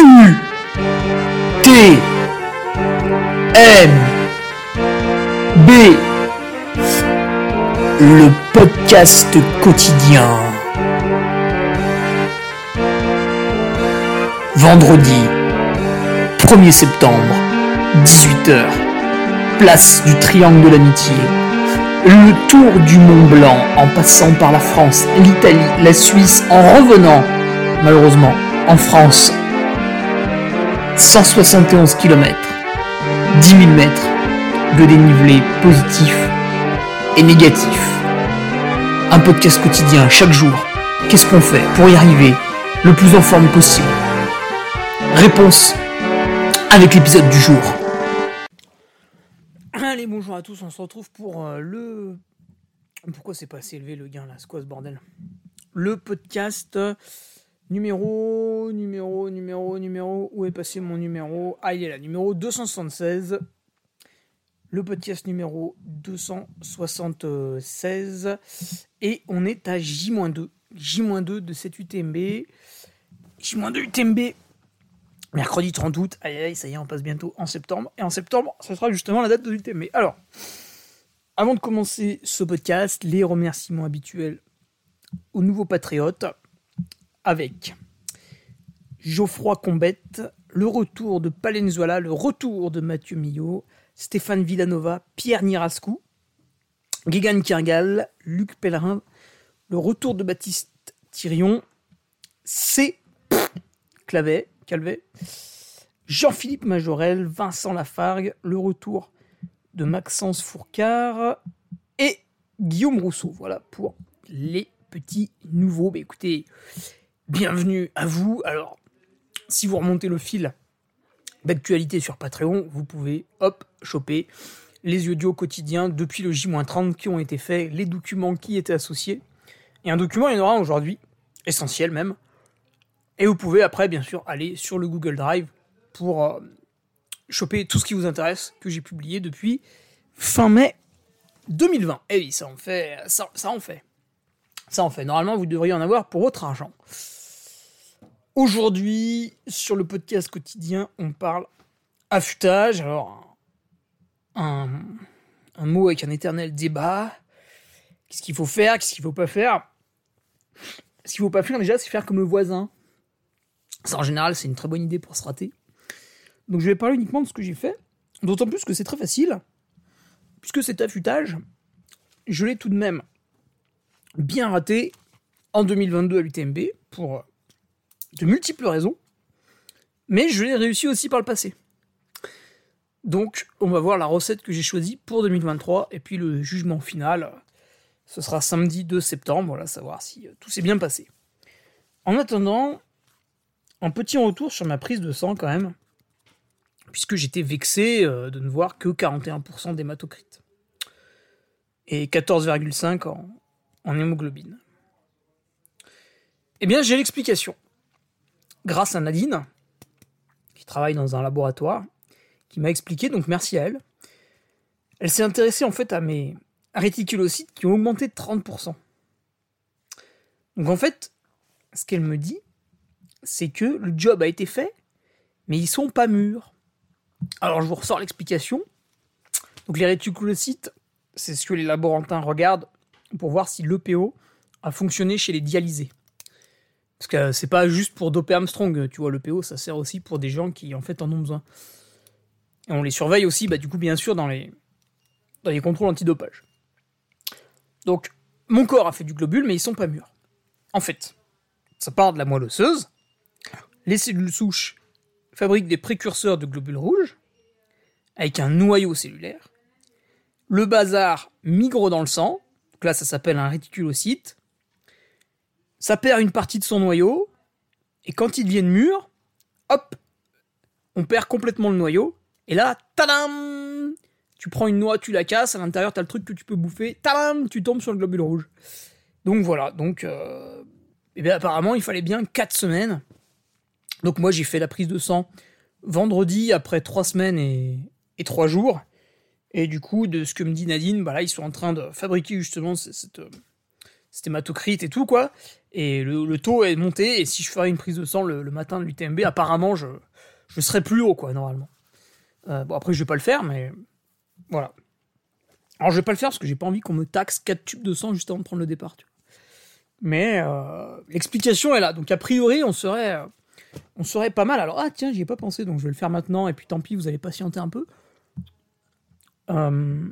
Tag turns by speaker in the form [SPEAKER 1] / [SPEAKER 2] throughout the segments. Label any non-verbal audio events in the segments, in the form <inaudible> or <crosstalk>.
[SPEAKER 1] U T M B Le podcast quotidien. Vendredi 1er septembre, 18h. Place du Triangle de l'Amitié. Le tour du Mont Blanc en passant par la France, l'Italie, la Suisse, en revenant, malheureusement, en France. 171 km, 10 000 mètres de dénivelé positif et négatif. Un podcast quotidien chaque jour. Qu'est-ce qu'on fait pour y arriver le plus en forme possible? Réponse avec l'épisode du jour. Allez, bonjour à tous, on se retrouve pour euh, le... Pourquoi c'est pas assez élevé le gain là? C'est quoi ce bordel? Le podcast euh, numéro, numéro, numéro, numéro... Où est passé mon numéro? Ah, il est là, numéro 276. Le podcast numéro 276. Et on est à J-2. J-2 de cette UTMB. J-2 UTMB mercredi 30 août, aïe aïe, ça y est, on passe bientôt en septembre. Et en septembre, ce sera justement la date de l'UTMB. Alors, avant de commencer ce podcast, les remerciements habituels aux nouveaux patriotes avec Geoffroy Combette, le retour de Palenzuela, le retour de Mathieu Millot, Stéphane Villanova, Pierre Nirascou, Guégan Kirgal, Luc Pellerin, le retour de Baptiste Thirion, C. Clavet, Calvet, Jean-Philippe Majorel, Vincent Lafargue, le retour de Maxence Fourcard et Guillaume Rousseau. Voilà pour les petits nouveaux. Écoutez, bienvenue à vous. Alors, si vous remontez le fil d'actualité sur Patreon, vous pouvez, hop, choper les audios quotidiens depuis le J-30 qui ont été faits, les documents qui étaient associés. Et un document, il y en aura aujourd'hui, essentiel même, et vous pouvez après, bien sûr, aller sur le Google Drive pour euh, choper tout ce qui vous intéresse que j'ai publié depuis fin mai 2020. Et oui, ça en fait, ça, ça en fait. Ça en fait. Normalement, vous devriez en avoir pour votre argent. Aujourd'hui, sur le podcast quotidien, on parle affûtage. Alors, un, mot avec un éternel débat. Qu'est-ce qu'il faut faire? Qu'est-ce qu'il faut pas faire? Ce qu'il faut pas faire déjà, c'est faire comme le voisin. Ça, en général, c'est une très bonne idée pour se rater. Donc, je vais parler uniquement de ce que j'ai fait. D'autant plus que c'est très facile. Puisque cet affûtage, je l'ai tout de même bien raté en 2022 à l'UTMB pour de multiples raisons. Mais je l'ai réussi aussi par le passé. Donc, on va voir la recette que j'ai choisie pour 2023 et puis le jugement final. Ce sera samedi 2 septembre, voilà, savoir si tout s'est bien passé. En attendant, un petit retour sur ma prise de sang quand même, puisque j'étais vexé euh, de ne voir que 41% d'hématocrite et 14,5 en, en hémoglobine. Eh bien, j'ai l'explication. Grâce à Nadine, qui travaille dans un laboratoire, qui m'a expliqué, donc merci à elle. Elle s'est intéressée en fait à mes réticulocytes qui ont augmenté de 30%. Donc en fait, ce qu'elle me dit, c'est que le job a été fait, mais ils sont pas mûrs. Alors je vous ressors l'explication. Donc les réticulocytes, c'est ce que les laborantins regardent pour voir si l'EPO a fonctionné chez les dialysés. Parce que c'est pas juste pour doper Armstrong, tu vois, l'EPO, ça sert aussi pour des gens qui en fait en ont besoin. Et on les surveille aussi, bah, du coup, bien sûr, dans les, dans les contrôles antidopage. Donc, mon corps a fait du globule, mais ils sont pas mûrs. En fait, ça part de la moelle osseuse, les cellules souches fabriquent des précurseurs de globules rouges, avec un noyau cellulaire. Le bazar migre dans le sang, donc là ça s'appelle un réticulocyte. Ça perd une partie de son noyau, et quand ils deviennent mûrs, hop, on perd complètement le noyau, et là, tadam Tu prends une noix, tu la casses, à l'intérieur t'as le truc que tu peux bouffer, tadam Tu tombes sur le globule rouge. Donc voilà, donc... Euh, eh bien apparemment il fallait bien 4 semaines donc moi j'ai fait la prise de sang vendredi après trois semaines et, trois jours. Et du coup, de ce que me dit Nadine, bah là ils sont en train de fabriquer justement cette, cette hématocrite et tout quoi. Et le, taux est monté, et si je ferais une prise de sang le, matin de l'UTMB, apparemment, je, serais plus haut, quoi, normalement. Euh, bon, après, je vais pas le faire, mais voilà. Alors, je vais pas le faire parce que j'ai pas envie qu'on me taxe 4 tubes de sang juste avant de prendre le départ. Mais euh, l'explication est là. Donc, a priori, on serait, on serait pas mal. Alors, ah, tiens, j'y ai pas pensé, donc je vais le faire maintenant, et puis tant pis, vous allez patienter un peu. Euh,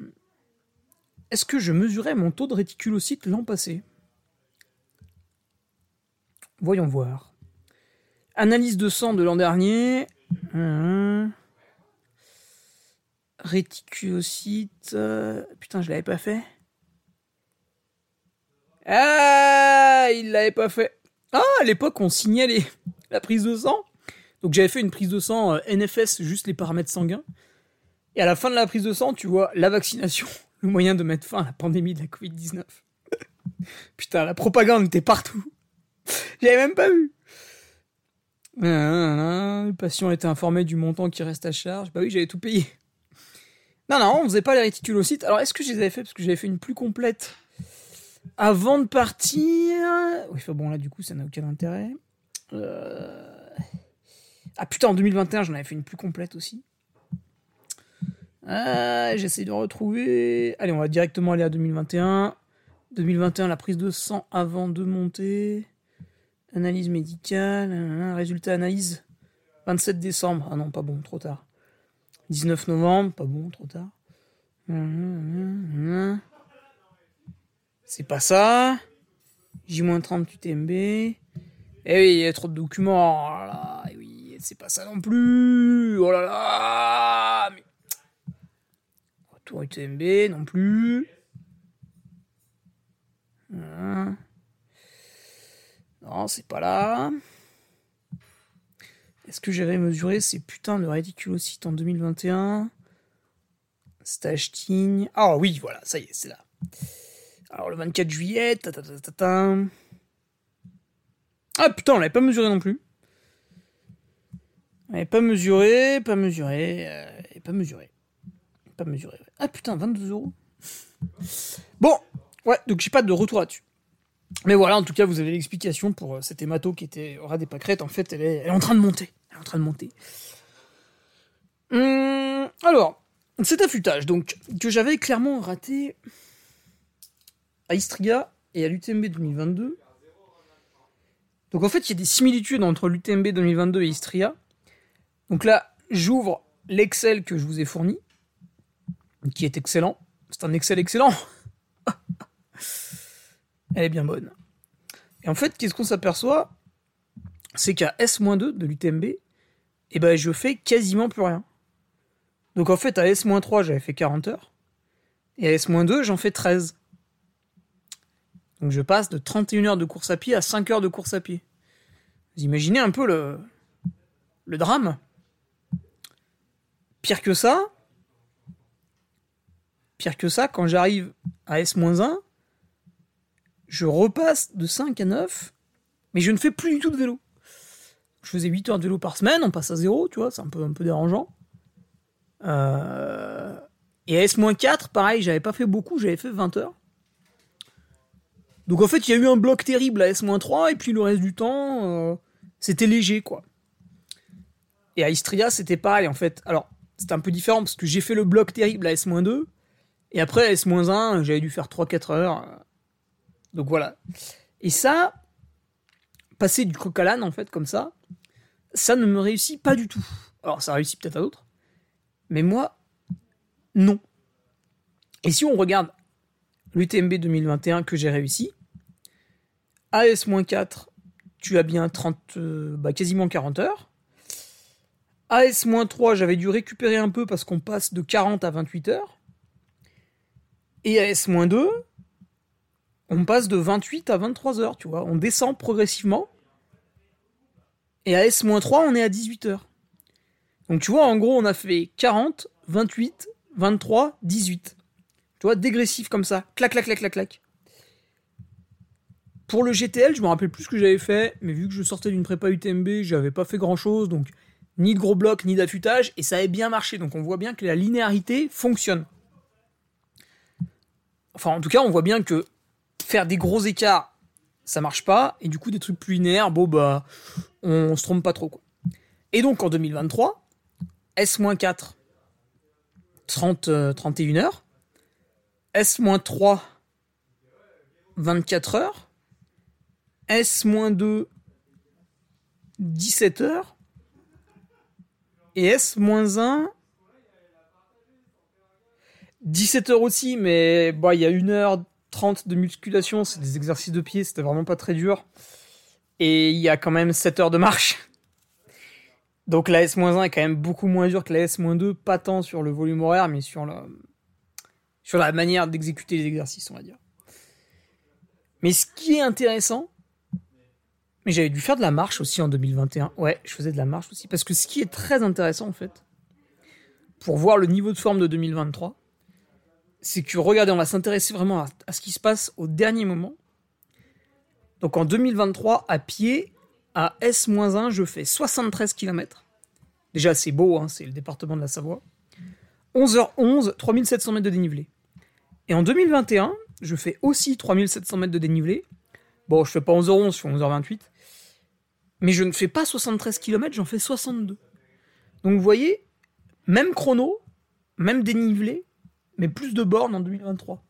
[SPEAKER 1] est-ce que je mesurais mon taux de réticulocyte l'an passé? Voyons voir. Analyse de sang de l'an dernier. Hum. Putain, je l'avais pas fait. Ah, il l'avait pas fait. Ah, à l'époque, on signait <laughs> la prise de sang. Donc j'avais fait une prise de sang euh, NFS, juste les paramètres sanguins. Et à la fin de la prise de sang, tu vois la vaccination, <laughs> le moyen de mettre fin à la pandémie de la Covid-19. <laughs> Putain, la propagande était partout. J'avais même pas vu. Le patient était informé du montant qui reste à charge. Bah oui, j'avais tout payé. Non, non, on faisait pas les réticulocytes. Alors, est-ce que je les avais fait? Parce que j'avais fait une plus complète avant de partir. Oui, enfin bon, là, du coup, ça n'a aucun intérêt. Euh, ah putain, en 2021, j'en avais fait une plus complète aussi. Ah, j'essaie de retrouver. Allez, on va directement aller à 2021. 2021, la prise de sang avant de monter. Analyse médicale. Résultat analyse. 27 décembre. Ah non, pas bon, trop tard. 19 novembre, pas bon, trop tard. C'est pas ça. J-30 UTMB. Eh oui, il y a trop de documents. Oh là là. Eh oui, c'est pas ça non plus. Oh là là. Retour UTMB non plus. Non, c'est pas là. Est-ce que j'avais mesuré ces putains de réticulocytes en 2021 Stage Ah oui, voilà, ça y est, c'est là. Alors le 24 juillet, Ah putain, on l'avait pas mesuré non plus. On l'avait pas mesuré, pas mesuré, euh, pas mesuré. Pas mesuré. Ah putain, 22 euros. Bon, ouais, donc j'ai pas de retour là-dessus. Mais voilà, en tout cas, vous avez l'explication pour euh, cet hémato qui était au ras des pâquerettes. En fait, elle est, en train de monter. Elle est en train de monter. Hum, alors, cet affûtage, donc, que j'avais clairement raté à Istria et à l'UTMB 2022. Donc en fait, il y a des similitudes entre l'UTMB 2022 et Istria. Donc là, j'ouvre l'Excel que je vous ai fourni, qui est excellent. C'est un Excel excellent. Elle est bien bonne. Et en fait, qu'est-ce qu'on s'aperçoit? C'est qu'à S-2 de l'UTMB, eh ben, je fais quasiment plus rien. Donc en fait, à S-3, j'avais fait 40 heures. Et à S-2, j'en fais 13. Donc je passe de 31 heures de course à pied à 5 heures de course à pied. Vous imaginez un peu le, drame? Pire que ça, pire que ça, quand j'arrive à S-1, je repasse de 5 à 9, mais je ne fais plus du tout de vélo. Je faisais 8 heures de vélo par semaine, on passe à 0, tu vois, c'est un peu, dérangeant. Euh, et à S-4, pareil, j'avais pas fait beaucoup, j'avais fait 20 heures. Donc en fait, il y a eu un bloc terrible à S-3, et puis le reste du temps, euh, c'était léger, quoi. Et à Istria, c'était pareil, en fait. Alors, c'était un peu différent, parce que j'ai fait le bloc terrible à S-2, et après, à S-1, j'avais dû faire 3-4 heures. Donc voilà. Et ça, passer du coq à en fait, comme ça, ça ne me réussit pas du tout. Alors, ça réussit peut-être à d'autres, mais moi, non. Et si on regarde l'UTMB 2021 que j'ai réussi, AS-4, tu as bien 30, euh, bah, quasiment 40 heures. AS-3, j'avais dû récupérer un peu parce qu'on passe de 40 à 28 heures. Et AS-2, on passe de 28 à 23 heures, tu vois. On descend progressivement. Et à S-3, on est à 18 heures. Donc tu vois, en gros, on a fait 40, 28, 23, 18. Tu vois, dégressif comme ça. Clac, clac, clac, clac, clac. Pour le GTL, je me rappelle plus ce que j'avais fait, mais vu que je sortais d'une prépa UTMB, j'avais pas fait grand chose, donc ni de gros blocs, ni d'affûtage, et ça avait bien marché. Donc on voit bien que la linéarité fonctionne. Enfin, en tout cas, on voit bien que faire des gros écarts ça marche pas. Et du coup, des trucs plus linéaires, bon, bah, on, se trompe pas trop, quoi. Et donc, en 2023, S-4, 30, 31 heures. S-3, 24 heures. S-2, 17 heures. Et S-1, 17 heures aussi, mais bah, il y a 1 heure 30 de musculation, c'est des exercices de pied, c'était vraiment pas très dur. Et il y a quand même 7 heures de marche. Donc la S-1 est quand même beaucoup moins dure que la S-2, pas tant sur le volume horaire, mais sur la, sur la manière d'exécuter les exercices, on va dire. Mais ce qui est intéressant, mais j'avais dû faire de la marche aussi en 2021. Ouais, je faisais de la marche aussi. Parce que ce qui est très intéressant, en fait, pour voir le niveau de forme de 2023, c'est que, regardez, on va s'intéresser vraiment à, ce qui se passe au dernier moment. Donc en 2023, à pied, à S-1, je fais 73 km. Déjà, c'est beau, hein, c'est le département de la Savoie. 11h11, 3700 mètres de dénivelé. Et en 2021, je fais aussi 3700 mètres de dénivelé. Bon, je fais pas 11h11, je fais 11h28. Mais je ne fais pas 73 km, j'en fais 62. Donc vous voyez, même chrono, même dénivelé, mais plus de bornes en 2023.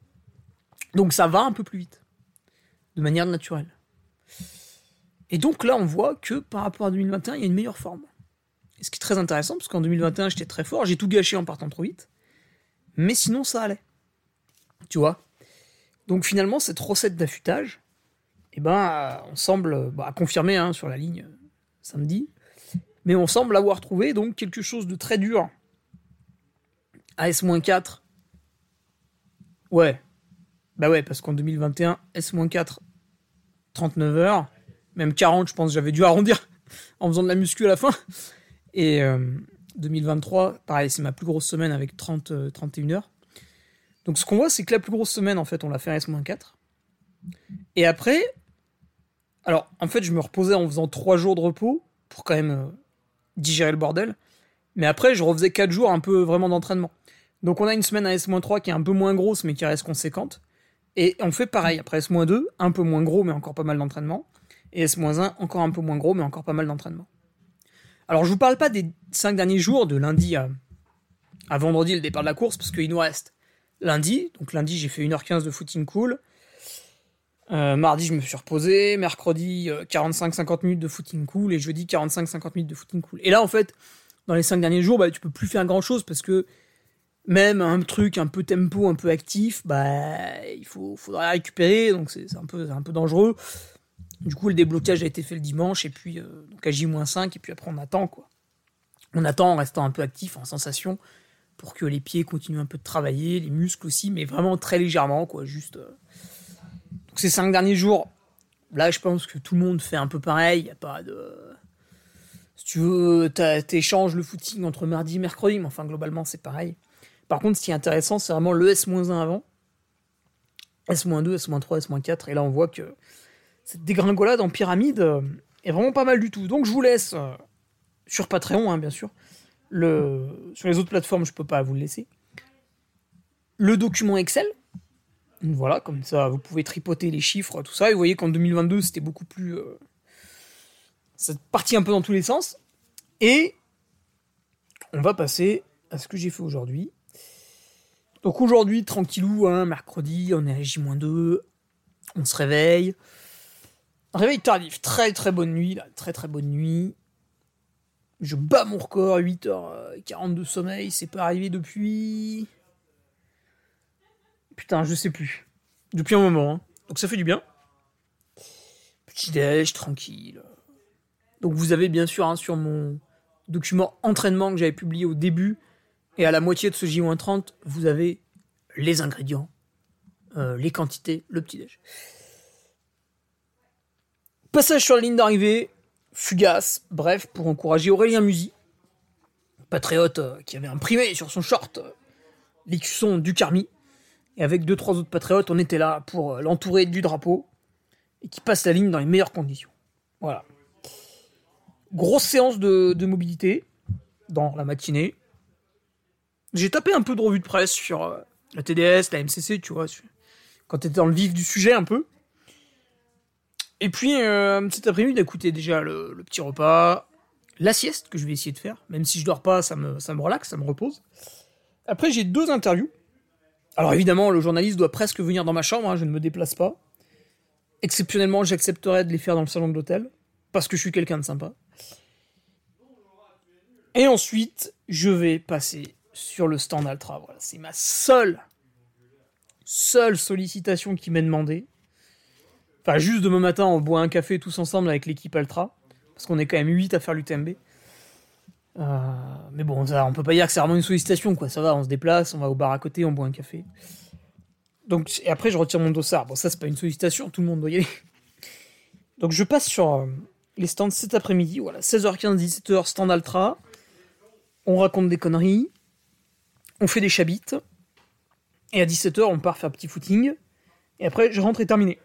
[SPEAKER 1] Donc ça va un peu plus vite, de manière naturelle. Et donc là, on voit que par rapport à 2021, il y a une meilleure forme. Et ce qui est très intéressant, parce qu'en 2021, j'étais très fort, j'ai tout gâché en partant trop vite. Mais sinon, ça allait. Tu vois? Donc finalement, cette recette d'affûtage, eh ben, on semble bah, confirmer hein, sur la ligne samedi, mais on semble avoir trouvé donc quelque chose de très dur. AS-4. Ouais. Bah ouais, parce qu'en 2021, S-4, 39 heures même 40, je pense, j'avais dû arrondir <laughs> en faisant de la muscu à la fin. Et 2023, euh, pareil, c'est ma plus grosse semaine avec 30, 31 euh, heures. Donc ce qu'on voit, c'est que la plus grosse semaine, en fait, on l'a fait à S-4. Et après, alors en fait, je me reposais en faisant 3 jours de repos pour quand même euh, digérer le bordel. Mais après, je refaisais 4 jours un peu vraiment d'entraînement. Donc on a une semaine à S-3 qui est un peu moins grosse, mais qui reste conséquente. Et on fait pareil, après S-2, un peu moins gros, mais encore pas mal d'entraînement et S-1 encore un peu moins gros, mais encore pas mal d'entraînement. Alors je vous parle pas des 5 derniers jours, de lundi à, vendredi, le départ de la course, parce qu'il nous reste lundi, donc lundi j'ai fait 1h15 de footing cool, euh, mardi je me suis reposé, mercredi 45-50 euh, minutes de footing cool, et jeudi 45-50 minutes de footing cool. Et là en fait, dans les 5 derniers jours, bah, tu peux plus faire grand chose, parce que même un truc un peu tempo, un peu actif, bah, il faut, faudra récupérer, donc c'est un peu, un peu dangereux. Du coup, le déblocage a été fait le dimanche, et puis, euh, donc à J-5, et puis après, on attend, quoi. On attend en restant un peu actif, en sensation, pour que les pieds continuent un peu de travailler, les muscles aussi, mais vraiment très légèrement, quoi, juste. Euh. Donc, ces cinq derniers jours, là, je pense que tout le monde fait un peu pareil, il n'y a pas de. Si tu veux, t'échanges le footing entre mardi et mercredi, mais enfin, globalement, c'est pareil. Par contre, ce qui est intéressant, c'est vraiment le S-1 avant. S-2, S-3, S-4, et là, on voit que cette dégringolade en pyramide euh, est vraiment pas mal du tout. Donc je vous laisse euh, sur Patreon, hein, bien sûr. Sur les autres plateformes, je peux pas vous le laisser. Le document Excel. Voilà, comme ça, vous pouvez tripoter les chiffres, tout ça. Et vous voyez qu'en 2022, c'était beaucoup plus. Euh, ça partit un peu dans tous les sens. Et on va passer à ce que j'ai fait aujourd'hui. Donc aujourd'hui, tranquillou, hein, mercredi, on est à J-2, on se réveille. Réveil tardif, très très bonne nuit, très très bonne nuit. Je bats mon record, 8h40 de sommeil, c'est pas arrivé depuis. Putain, je sais plus. Depuis un moment, hein. donc ça fait du bien. Petit déj, tranquille. Donc vous avez bien sûr hein, sur mon document entraînement que j'avais publié au début et à la moitié de ce J-30, vous avez les ingrédients, euh, les quantités, le petit déj. Passage sur la ligne d'arrivée, fugace, bref, pour encourager Aurélien Musy, patriote euh, qui avait imprimé sur son short euh, l'écusson du Carmi. Et avec deux, trois autres patriotes, on était là pour euh, l'entourer du drapeau et qui passe la ligne dans les meilleures conditions. Voilà. Grosse séance de mobilité dans la matinée. J'ai tapé un peu de revue de presse sur la TDS, la MCC, tu vois, quand t'étais dans le vif du sujet un peu. Et puis, euh, cet après-midi, d'écouter déjà le, petit repas, la sieste que je vais essayer de faire. Même si je dors pas, ça me, ça me relaxe, ça me repose. Après, j'ai deux interviews. Alors évidemment, le journaliste doit presque venir dans ma chambre, hein, je ne me déplace pas. Exceptionnellement, j'accepterais de les faire dans le salon de l'hôtel, parce que je suis quelqu'un de sympa. Et ensuite, je vais passer sur le stand Altra. Voilà, c'est ma seule, seule sollicitation qui m'est demandée. Enfin, juste demain matin, on boit un café tous ensemble avec l'équipe Altra, parce qu'on est quand même 8 à faire l'UTMB. Euh, mais bon, ça, on peut pas dire que c'est vraiment une sollicitation, quoi. Ça va, on se déplace, on va au bar à côté, on boit un café. Donc, et après, je retire mon dossard. Bon, ça, c'est pas une sollicitation, tout le monde doit y aller. Donc, je passe sur euh, les stands cet après-midi. Voilà, 16h15, 17h, stand Altra. On raconte des conneries. On fait des chabites. Et à 17h, on part faire petit footing. Et après, je rentre et terminé.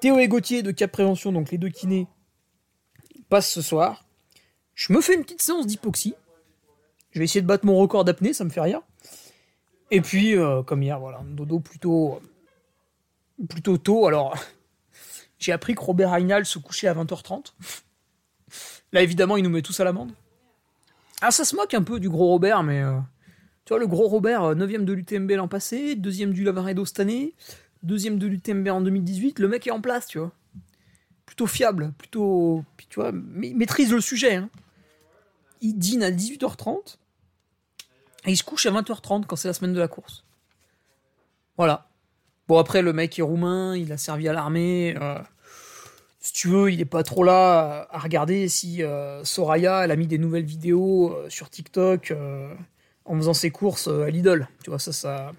[SPEAKER 1] Théo et Gauthier de Cap Prévention, donc les deux kinés, passent ce soir. Je me fais une petite séance d'hypoxie. Je vais essayer de battre mon record d'apnée, ça me fait rire. Et puis, euh, comme hier, voilà, un dodo plutôt, plutôt tôt. Alors, <laughs> j'ai appris que Robert Reinald se couchait à 20h30. Là, évidemment, il nous met tous à l'amende. Ah, ça se moque un peu du gros Robert, mais euh, tu vois, le gros Robert, 9ème euh, de l'UTMB l'an passé, deuxième du Lavaredo cette année, deuxième de l'UTMB en 2018, le mec est en place, tu vois. Plutôt fiable, plutôt. Tu vois, maîtrise le sujet. Hein il dîne à 18h30 et il se couche à 20h30 quand c'est la semaine de la course. Voilà. Bon, après, le mec est roumain, il a servi à l'armée. Euh, si tu veux, il est pas trop là à regarder si euh, Soraya, elle a mis des nouvelles vidéos euh, sur TikTok en faisant ses courses à Lidl. Tu vois, ça, ça,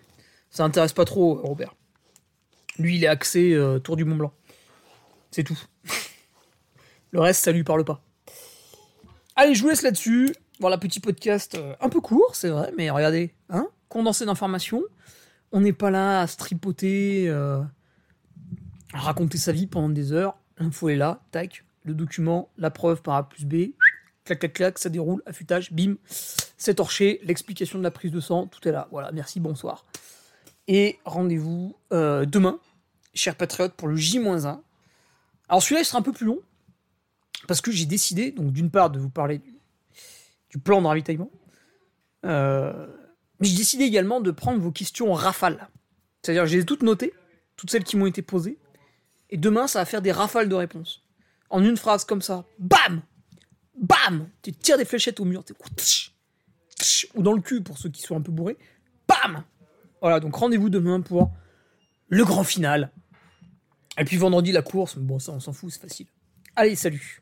[SPEAKER 1] ça intéresse pas trop Robert. Lui, il est axé Tour du Mont Blanc. C'est tout. <laughs> Le reste, ça lui parle pas. Allez, je vous laisse là-dessus. Voilà, petit podcast euh, un peu court, c'est vrai, mais regardez, hein, condensé d'informations. On n'est pas là à se tripoter, euh, à raconter sa vie pendant des heures. L'info est là, tac, le document, la preuve par A plus B, clac, clac, clac, ça déroule, affûtage, bim, c'est torché, l'explication de la prise de sang, tout est là. Voilà, merci, bonsoir. Et rendez-vous euh, demain, chers patriotes, pour le J-1. Alors celui-là, il sera un peu plus long, parce que j'ai décidé, donc d'une part, de vous parler du, plan de ravitaillement, euh, mais j'ai décidé également de prendre vos questions en rafale. C'est-à-dire, j'ai toutes notées, toutes celles qui m'ont été posées, et demain, ça va faire des rafales de réponses. En une phrase comme ça, bam Bam Tu tires des fléchettes au mur, ou dans le cul pour ceux qui sont un peu bourrés, bam Voilà, donc rendez-vous demain pour le grand final. Et puis vendredi, la course, bon, ça, on s'en fout, c'est facile. Allez, salut